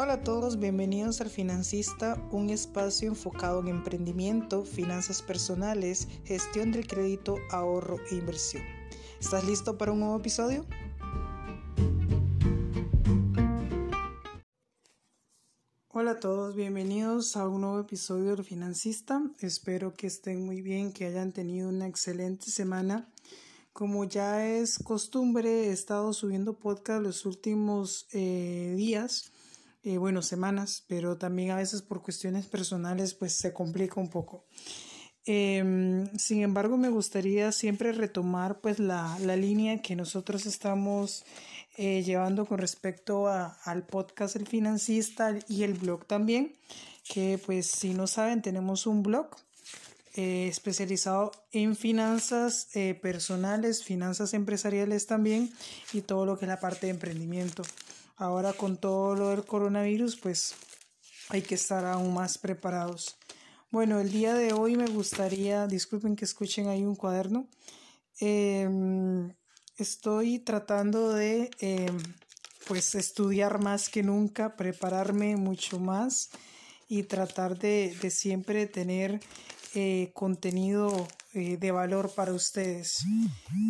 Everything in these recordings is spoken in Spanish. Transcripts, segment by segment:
Hola a todos, bienvenidos al Financista, un espacio enfocado en emprendimiento, finanzas personales, gestión del crédito, ahorro e inversión. ¿Estás listo para un nuevo episodio? Hola a todos, bienvenidos a un nuevo episodio del Financista. Espero que estén muy bien, que hayan tenido una excelente semana. Como ya es costumbre, he estado subiendo podcast los últimos eh, días, eh, bueno, semanas, pero también a veces por cuestiones personales pues se complica un poco. Em, sin embargo, me gustaría siempre retomar pues la, la línea que nosotros estamos eh, llevando con respecto a, al podcast El Financista y el blog también, que pues si no saben tenemos un blog eh, especializado en finanzas eh, personales, finanzas empresariales también y todo lo que es la parte de emprendimiento. Ahora con todo lo del coronavirus pues hay que estar aún más preparados. Bueno, el día de hoy me gustaría, disculpen que escuchen ahí un cuaderno, eh, estoy tratando de em, pues estudiar más que nunca, prepararme mucho más y tratar de, siempre tener eh, contenido eh, de valor para ustedes.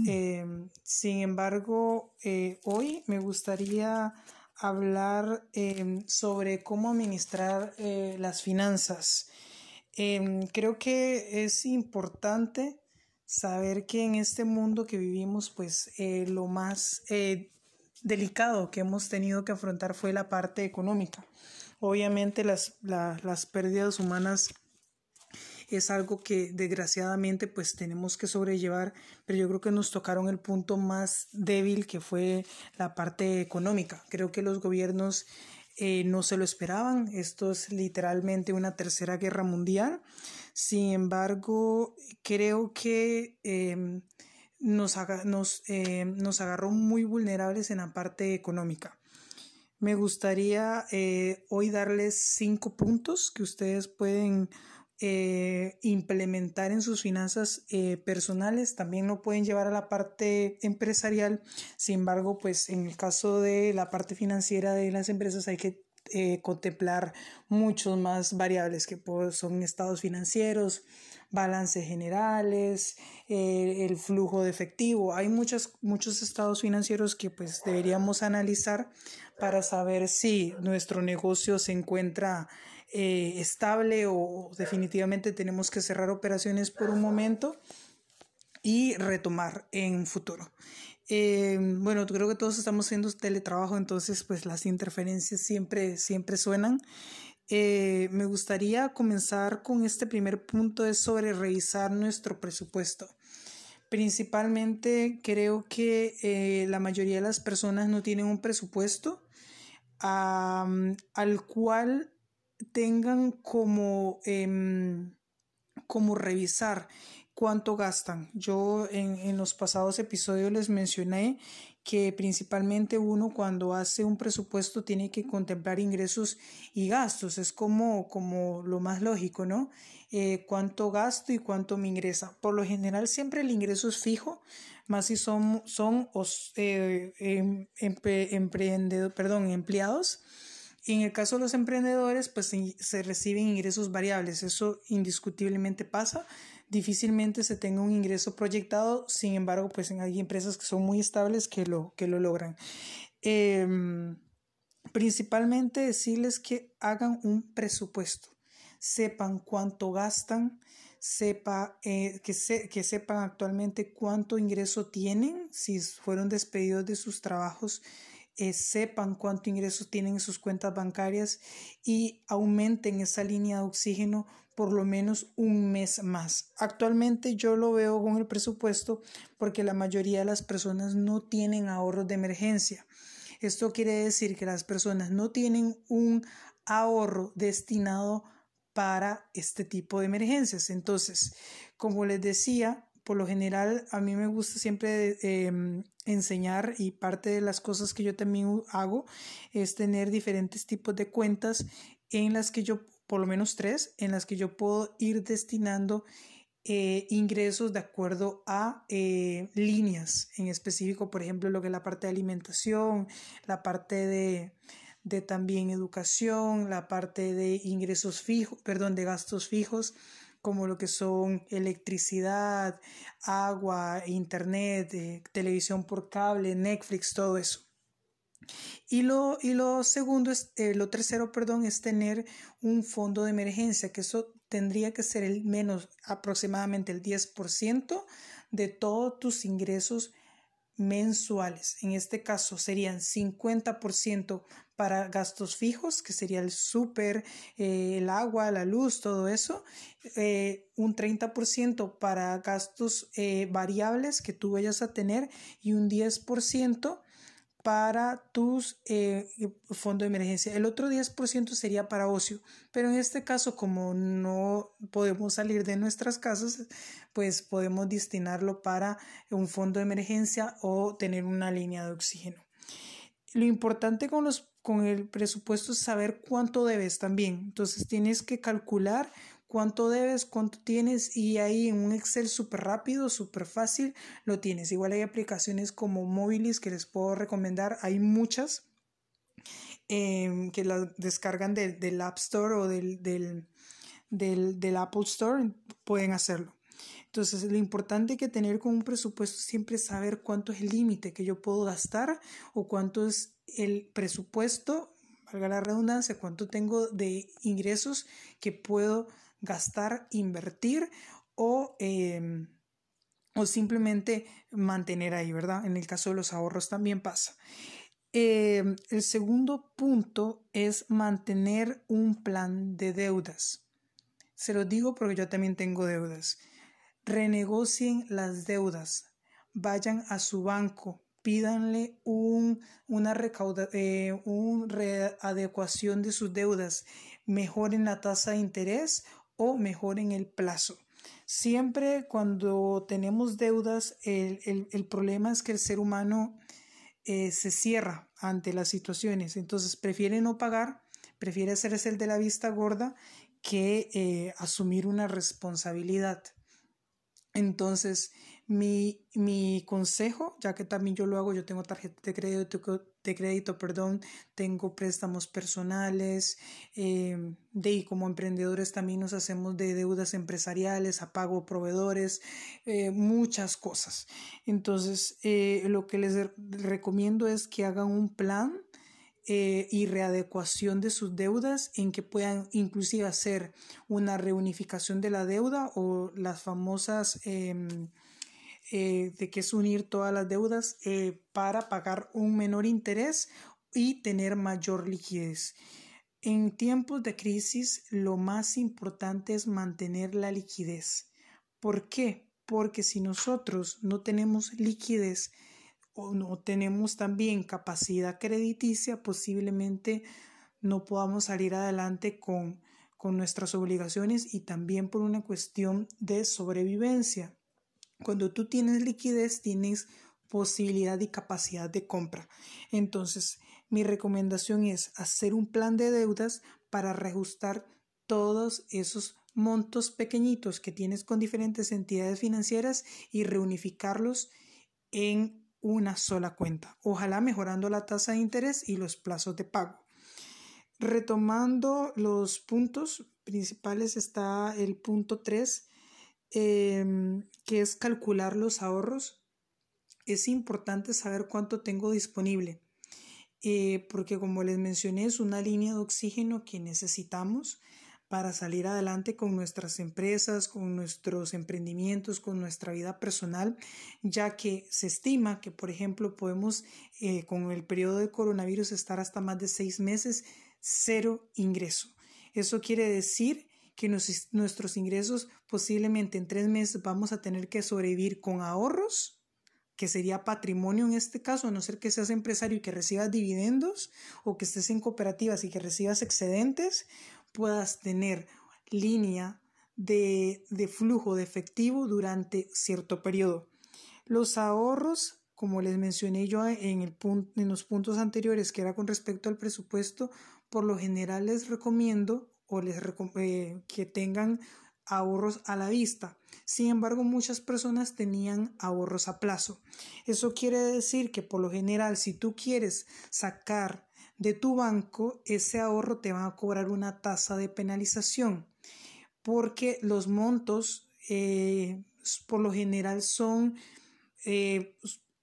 Em, sin embargo, eh, hoy me gustaría hablar em, sobre cómo administrar las finanzas. creo que es importante saber que en este mundo que vivimos, pues eh, lo más eh, delicado que hemos tenido que afrontar fue la parte económica. Obviamente las, las pérdidas humanas es algo que desgraciadamente pues tenemos que sobrellevar, pero yo creo que nos tocaron el punto más débil que fue la parte económica. Creo que los gobiernos eh, no se lo esperaban. Esto es literalmente una tercera guerra mundial. Sin embargo, creo que em, nos, nos, em, nos, agarró muy vulnerables en la parte económica. Me gustaría eh, hoy darles cinco puntos que ustedes pueden eh, implementar en sus finanzas personales, también lo pueden llevar a la parte empresarial. Sin embargo, pues en el caso de la parte financiera de las empresas hay que eh, contemplar muchos más variables que son estados financieros, balances generales, eh, el flujo de efectivo. Hay muchos, muchos estados financieros que pues deberíamos analizar para saber si nuestro negocio se encuentra eh, estable o definitivamente tenemos que cerrar operaciones por un momento y retomar en futuro. Eh, bueno, creo que todos estamos haciendo teletrabajo, entonces pues las interferencias siempre, siempre suenan. Eh, me gustaría comenzar con este primer punto, es sobre revisar nuestro presupuesto. Principalmente creo que la mayoría de las personas no tienen un presupuesto al cual tengan como, em, como revisar cuánto gastan. Yo en, en, los pasados episodios les mencioné que principalmente uno cuando hace un presupuesto tiene que contemplar ingresos y gastos. Es como, como lo más lógico, ¿no? Eh, cuánto gasto y cuánto me ingresa. Por lo general siempre el ingreso es fijo, más si son, son eh, em, perdón, empleados. Y en el caso de los emprendedores, pues se reciben ingresos variables. Eso indiscutiblemente pasa difícilmente se tenga un ingreso proyectado, sin embargo, pues hay empresas que son muy estables que lo, que lo logran. Em, principalmente decirles que hagan un presupuesto, sepan cuánto gastan, sepa, eh, que, que sepan actualmente cuánto ingreso tienen, si fueron despedidos de sus trabajos, eh, sepan cuánto ingreso tienen en sus cuentas bancarias y aumenten esa línea de oxígeno por lo menos un mes más. Actualmente yo lo veo con el presupuesto porque la mayoría de las personas no tienen ahorros de emergencia. Esto quiere decir que las personas no tienen un ahorro destinado para este tipo de emergencias. Entonces, como les decía, por lo general a mí me gusta siempre em, enseñar y parte de las cosas que yo también hago es tener diferentes tipos de cuentas en las que yo por lo menos tres, en las que yo puedo ir destinando eh, ingresos de acuerdo a eh, líneas. En específico, por ejemplo, lo que es la parte de alimentación, la parte de, de también educación, la parte de ingresos fijos, perdón, de gastos fijos, como lo que son electricidad, agua, internet, eh, televisión por cable, Netflix, todo eso. Y lo, y lo segundo, es, eh, lo tercero, perdón, es tener un fondo de emergencia, que eso tendría que ser el menos aproximadamente el 10% de todos tus ingresos mensuales. En este caso serían 50% para gastos fijos, que sería el súper, eh, el agua, la luz, todo eso. Eh, un 30% para gastos eh, variables que tú vayas a tener y un 10% para tus eh, fondo de emergencia. El otro 10% sería para ocio, pero en este caso como no podemos salir de nuestras casas, pues podemos destinarlo para un fondo de emergencia o tener una línea de oxígeno. Lo importante con, los, con el presupuesto es saber cuánto debes también. Entonces tienes que calcular cuánto debes, cuánto tienes y ahí en un Excel súper rápido, súper fácil lo tienes. Igual hay aplicaciones como Mobilis que les puedo recomendar, hay muchas em, que las descargan del App Store o del, del, del, Apple Store, pueden hacerlo. Entonces, lo importante que tener con un presupuesto siempre es saber cuánto es el límite que yo puedo gastar o cuánto es el presupuesto, valga la redundancia, cuánto tengo de ingresos que puedo gastar, invertir o, em, o simplemente mantener ahí, ¿verdad? En el caso de los ahorros también pasa. Em, el segundo punto es mantener un plan de deudas. Se lo digo porque yo también tengo deudas. Renegocien las deudas. Vayan a su banco. Pídanle un, una recauda, eh, un readecuación de sus deudas. Mejoren la tasa de interés o mejoren el plazo. Siempre cuando tenemos deudas, el, problema es que el ser humano eh, se cierra ante las situaciones, entonces prefiere no pagar, prefiere hacerse el de la vista gorda que eh, asumir una responsabilidad. Entonces, mi, mi, consejo, ya que también yo lo hago, yo tengo tarjeta de crédito, de crédito, perdón, tengo préstamos personales, eh, de como emprendedores también nos hacemos de deudas empresariales, a pago proveedores, eh, muchas cosas. Entonces, eh, lo que les recomiendo es que hagan un plan y readecuación de sus deudas en que puedan inclusive hacer una reunificación de la deuda o las famosas em, eh, de que es unir todas las deudas eh, para pagar un menor interés y tener mayor liquidez. En tiempos de crisis, lo más importante es mantener la liquidez. ¿Por qué? Porque si nosotros no tenemos liquidez o no tenemos también capacidad crediticia, posiblemente no podamos salir adelante con, con nuestras obligaciones y también por una cuestión de sobrevivencia. Cuando tú tienes liquidez, tienes posibilidad y capacidad de compra. Entonces, mi recomendación es hacer un plan de deudas para reajustar todos esos montos pequeñitos que tienes con diferentes entidades financieras y reunificarlos en una sola cuenta. Ojalá mejorando la tasa de interés y los plazos de pago. Retomando los puntos principales está el punto 3 Em, que es calcular los ahorros, es importante saber cuánto tengo disponible, eh, porque como les mencioné, es una línea de oxígeno que necesitamos para salir adelante con nuestras empresas, con nuestros emprendimientos, con nuestra vida personal, ya que se estima que, por ejemplo, podemos eh, con el periodo de coronavirus estar hasta más de seis meses cero ingreso. Eso quiere decir que nuestros ingresos posiblemente en tres meses vamos a tener que sobrevivir con ahorros, que sería patrimonio en este caso, a no ser que seas empresario y que recibas dividendos o que estés en cooperativas y que recibas excedentes, puedas tener línea de, flujo de efectivo durante cierto periodo. Los ahorros, como les mencioné yo en, el en los puntos anteriores, que era con respecto al presupuesto, por lo general les recomiendo o les eh, que tengan ahorros a la vista. Sin embargo, muchas personas tenían ahorros a plazo. Eso quiere decir que por lo general, si tú quieres sacar de tu banco, ese ahorro te va a cobrar una tasa de penalización porque los montos eh, por lo general son eh,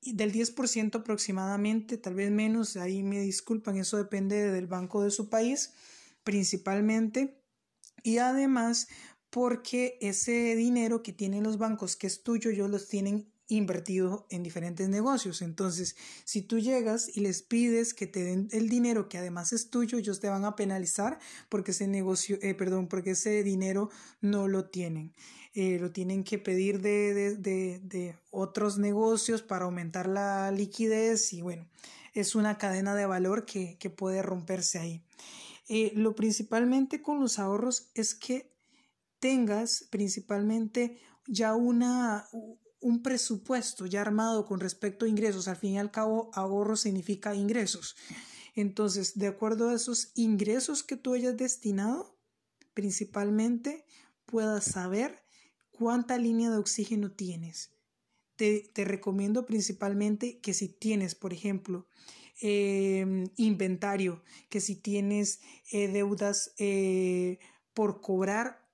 del 10% aproximadamente, tal vez menos, ahí me disculpan, eso depende del banco de su país principalmente. Y además porque ese dinero que tienen los bancos que es tuyo, ellos los tienen invertido en diferentes negocios. Entonces, si tú llegas y les pides que te den el dinero que además es tuyo, ellos te van a penalizar porque ese negocio, eh, perdón, porque ese dinero no lo tienen. Eh, lo tienen que pedir de, de, de, otros negocios para aumentar la liquidez y bueno, es una cadena de valor que, que puede romperse ahí. Eh, lo principalmente con los ahorros es que tengas principalmente ya una, un presupuesto ya armado con respecto a ingresos. Al fin y al cabo, ahorro significa ingresos. Entonces, de acuerdo a esos ingresos que tú hayas destinado, principalmente puedas saber cuánta línea de oxígeno tienes. Te, recomiendo principalmente que si tienes, por ejemplo, em, inventario, que si tienes eh, deudas eh, por cobrar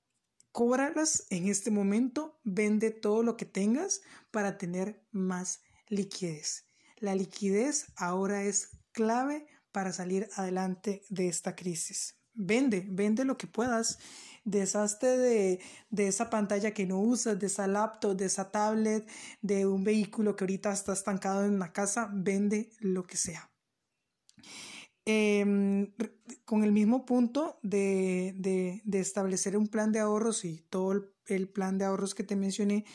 cóbralas en este momento, vende todo lo que tengas para tener más liquidez. La liquidez ahora es clave para salir adelante de esta crisis. Vende, vende lo que puedas. Deshazte de, de esa pantalla que no usas, de esa laptop, de esa tablet, de un vehículo que ahorita está estancado en una casa, vende lo que sea. Em, con el mismo punto de, de, establecer un plan de ahorros y todo el, plan de ahorros que te mencioné,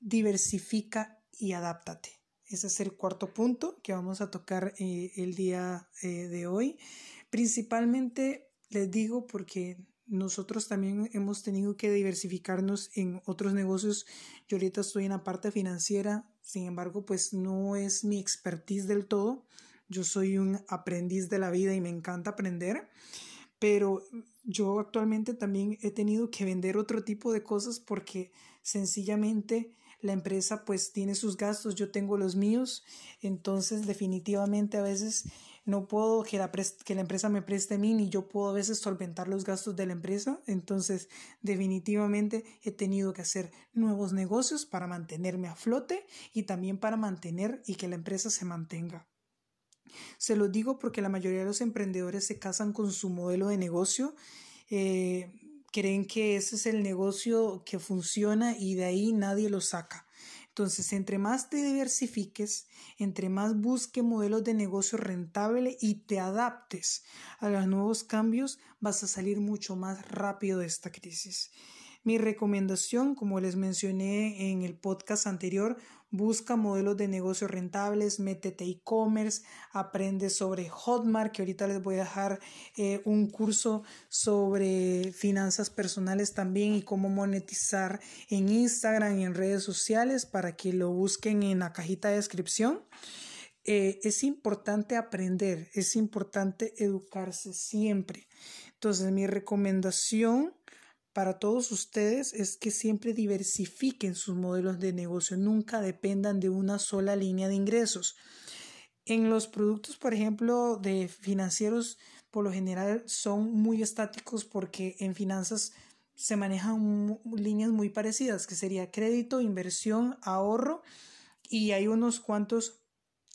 diversifica y adáptate. Ese es el cuarto punto que vamos a tocar eh, el día eh, de hoy. Principalmente les digo porque nosotros también hemos tenido que diversificarnos en otros negocios. Yo ahorita estoy en la parte financiera, sin embargo, pues no es mi expertise del todo. Yo soy un aprendiz de la vida y me encanta aprender, pero yo actualmente también he tenido que vender otro tipo de cosas porque sencillamente la empresa pues tiene sus gastos, yo tengo los míos, entonces definitivamente a veces no puedo que la, que la empresa me preste a mí ni yo puedo a veces solventar los gastos de la empresa, entonces definitivamente he tenido que hacer nuevos negocios para mantenerme a flote y también para mantener y que la empresa se mantenga. Se lo digo porque la mayoría de los emprendedores se casan con su modelo de negocio, eh, creen que ese es el negocio que funciona y de ahí nadie lo saca. Entonces, entre más te diversifiques, entre más busques modelos de negocio rentable y te adaptes a los nuevos cambios, vas a salir mucho más rápido de esta crisis. Mi recomendación, como les mencioné en el podcast anterior, busca modelos de negocio rentables, métete e-commerce, aprende sobre Hotmart, que ahorita les voy a dejar eh, un curso sobre finanzas personales también y cómo monetizar en Instagram y en redes sociales para que lo busquen en la cajita de descripción. Eh, es importante aprender, es importante educarse siempre. Entonces, mi recomendación para todos ustedes es que siempre diversifiquen sus modelos de negocio, nunca dependan de una sola línea de ingresos. En los productos, por ejemplo, de financieros, por lo general son muy estáticos porque en finanzas se manejan líneas muy parecidas, que sería crédito, inversión, ahorro y hay unos cuantos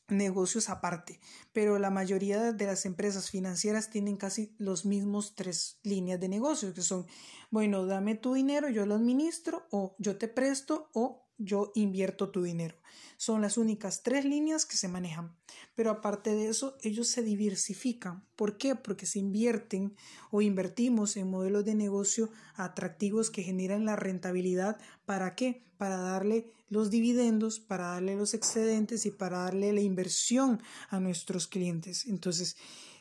negocios aparte, pero la mayoría de las empresas financieras tienen casi los mismos tres líneas de negocios, que son, bueno, dame tu dinero, yo lo administro, o yo te presto, o yo invierto tu dinero. Son las únicas tres líneas que se manejan. Pero aparte de eso, ellos se diversifican. ¿Por qué? Porque se invierten o invertimos en modelos de negocio atractivos que generan la rentabilidad. ¿Para qué? Para darle los dividendos, para darle los excedentes y para darle la inversión a nuestros clientes. Entonces,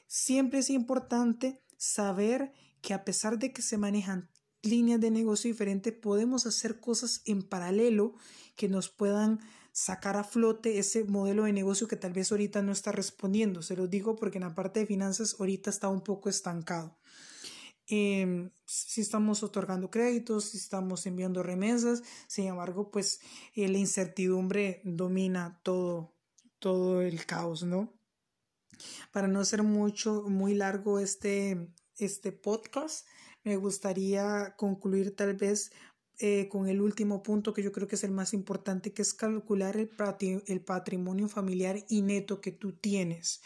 siempre es importante saber que a pesar de que se manejan líneas de negocio diferentes, podemos hacer cosas en paralelo que nos puedan sacar a flote ese modelo de negocio que tal vez ahorita no está respondiendo. Se lo digo porque en la parte de finanzas ahorita está un poco estancado. Em, si estamos otorgando créditos, si estamos enviando remesas, sin embargo, pues eh, la incertidumbre domina todo, todo el caos, ¿no? Para no ser mucho, muy largo este, este podcast, me gustaría concluir tal vez eh, con el último punto que yo creo que es el más importante, que es calcular el, el patrimonio familiar y neto que tú tienes.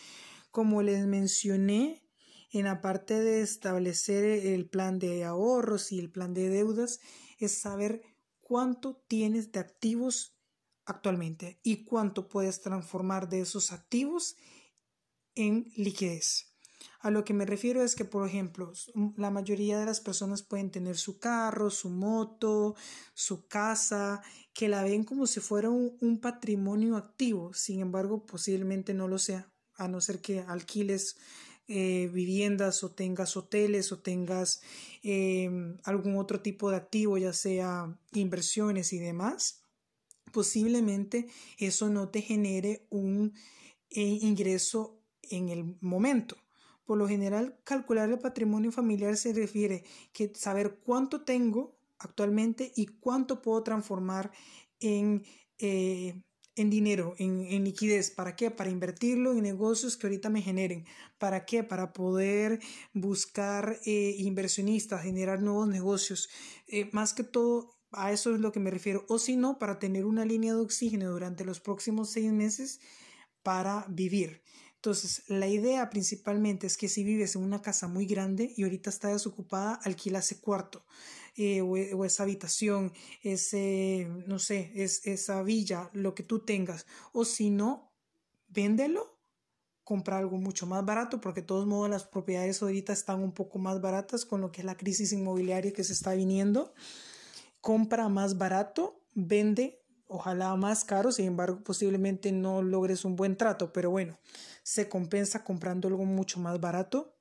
Como les mencioné, en la parte de establecer el plan de ahorros y el plan de deudas, es saber cuánto tienes de activos actualmente y cuánto puedes transformar de esos activos en liquidez. A lo que me refiero es que, por ejemplo, la mayoría de las personas pueden tener su carro, su moto, su casa, que la ven como si fuera un, patrimonio activo. Sin embargo, posiblemente no lo sea, a no ser que alquiles eh, viviendas o tengas hoteles o tengas em, algún otro tipo de activo, ya sea inversiones y demás, posiblemente eso no te genere un eh, ingreso en el momento. Por lo general, calcular el patrimonio familiar se refiere que saber cuánto tengo actualmente y cuánto puedo transformar en, eh, en dinero, en, liquidez. ¿Para qué? Para invertirlo en negocios que ahorita me generen. ¿Para qué? Para poder buscar eh, inversionistas, generar nuevos negocios. Eh, más que todo, a eso es lo que me refiero. O si no, para tener una línea de oxígeno durante los próximos seis meses para vivir. Entonces, la idea principalmente es que si vives en una casa muy grande y ahorita está desocupada, alquila ese cuarto eh, o, esa habitación, ese, no sé, es, esa villa, lo que tú tengas. O si no, véndelo, compra algo mucho más barato, porque de todos modos las propiedades ahorita están un poco más baratas con lo que es la crisis inmobiliaria que se está viniendo. Compra más barato, vende, ojalá más caro, sin embargo, posiblemente no logres un buen trato, pero bueno se compensa comprando algo mucho más barato.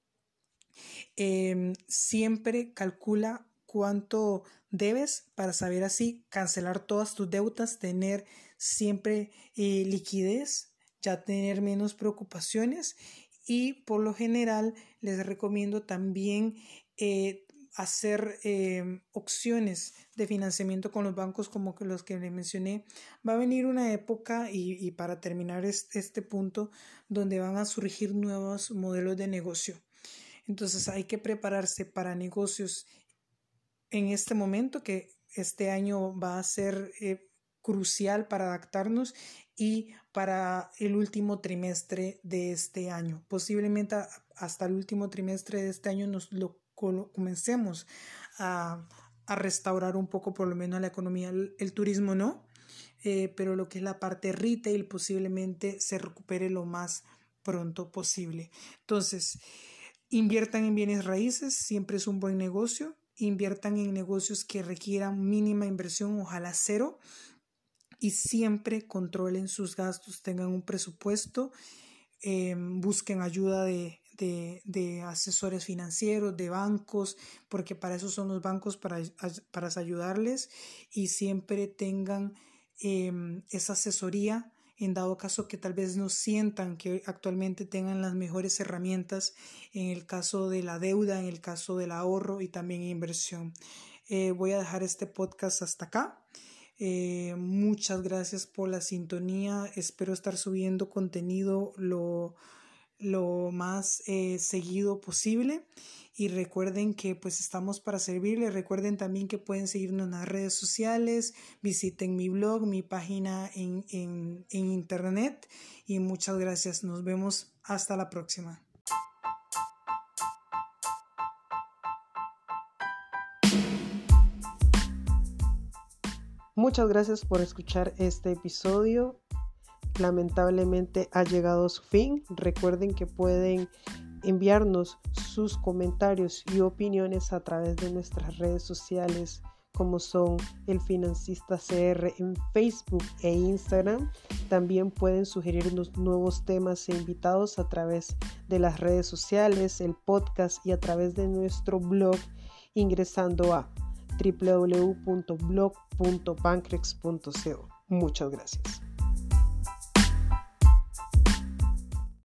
Em, siempre calcula cuánto debes para saber así cancelar todas tus deudas, tener siempre eh, liquidez, ya tener menos preocupaciones y por lo general les recomiendo también eh, hacer eh, opciones de financiamiento con los bancos como que los que le mencioné, va a venir una época y, para terminar este, punto donde van a surgir nuevos modelos de negocio. Entonces hay que prepararse para negocios en este momento que este año va a ser eh, crucial para adaptarnos y para el último trimestre de este año. Posiblemente hasta el último trimestre de este año nos lo comencemos a, restaurar un poco por lo menos la economía. El, turismo no, eh, pero lo que es la parte retail posiblemente se recupere lo más pronto posible. Entonces, inviertan en bienes raíces, siempre es un buen negocio. Inviertan en negocios que requieran mínima inversión, ojalá cero. Y siempre controlen sus gastos, tengan un presupuesto, eh, busquen ayuda de, de, asesores financieros, de bancos, porque para eso son los bancos, para, para ayudarles y siempre tengan em, esa asesoría en dado caso que tal vez no sientan que actualmente tengan las mejores herramientas en el caso de la deuda, en el caso del ahorro y también inversión. Eh, voy a dejar este podcast hasta acá. Eh, muchas gracias por la sintonía. Espero estar subiendo contenido lo lo más eh, seguido posible. Y recuerden que pues estamos para servirles recuerden también que pueden seguirnos en las redes sociales. Visiten mi blog mi página en, en internet. Y muchas gracias. Nos vemos. Hasta la próxima. Muchas gracias por escuchar este episodio lamentablemente ha llegado a su fin. Recuerden que pueden enviarnos sus comentarios y opiniones a través de nuestras redes sociales como son el Financista CR en Facebook e Instagram. También pueden sugerirnos nuevos temas e invitados a través de las redes sociales, el podcast y a través de nuestro blog ingresando a www.blog.pancrex.co. Muchas gracias.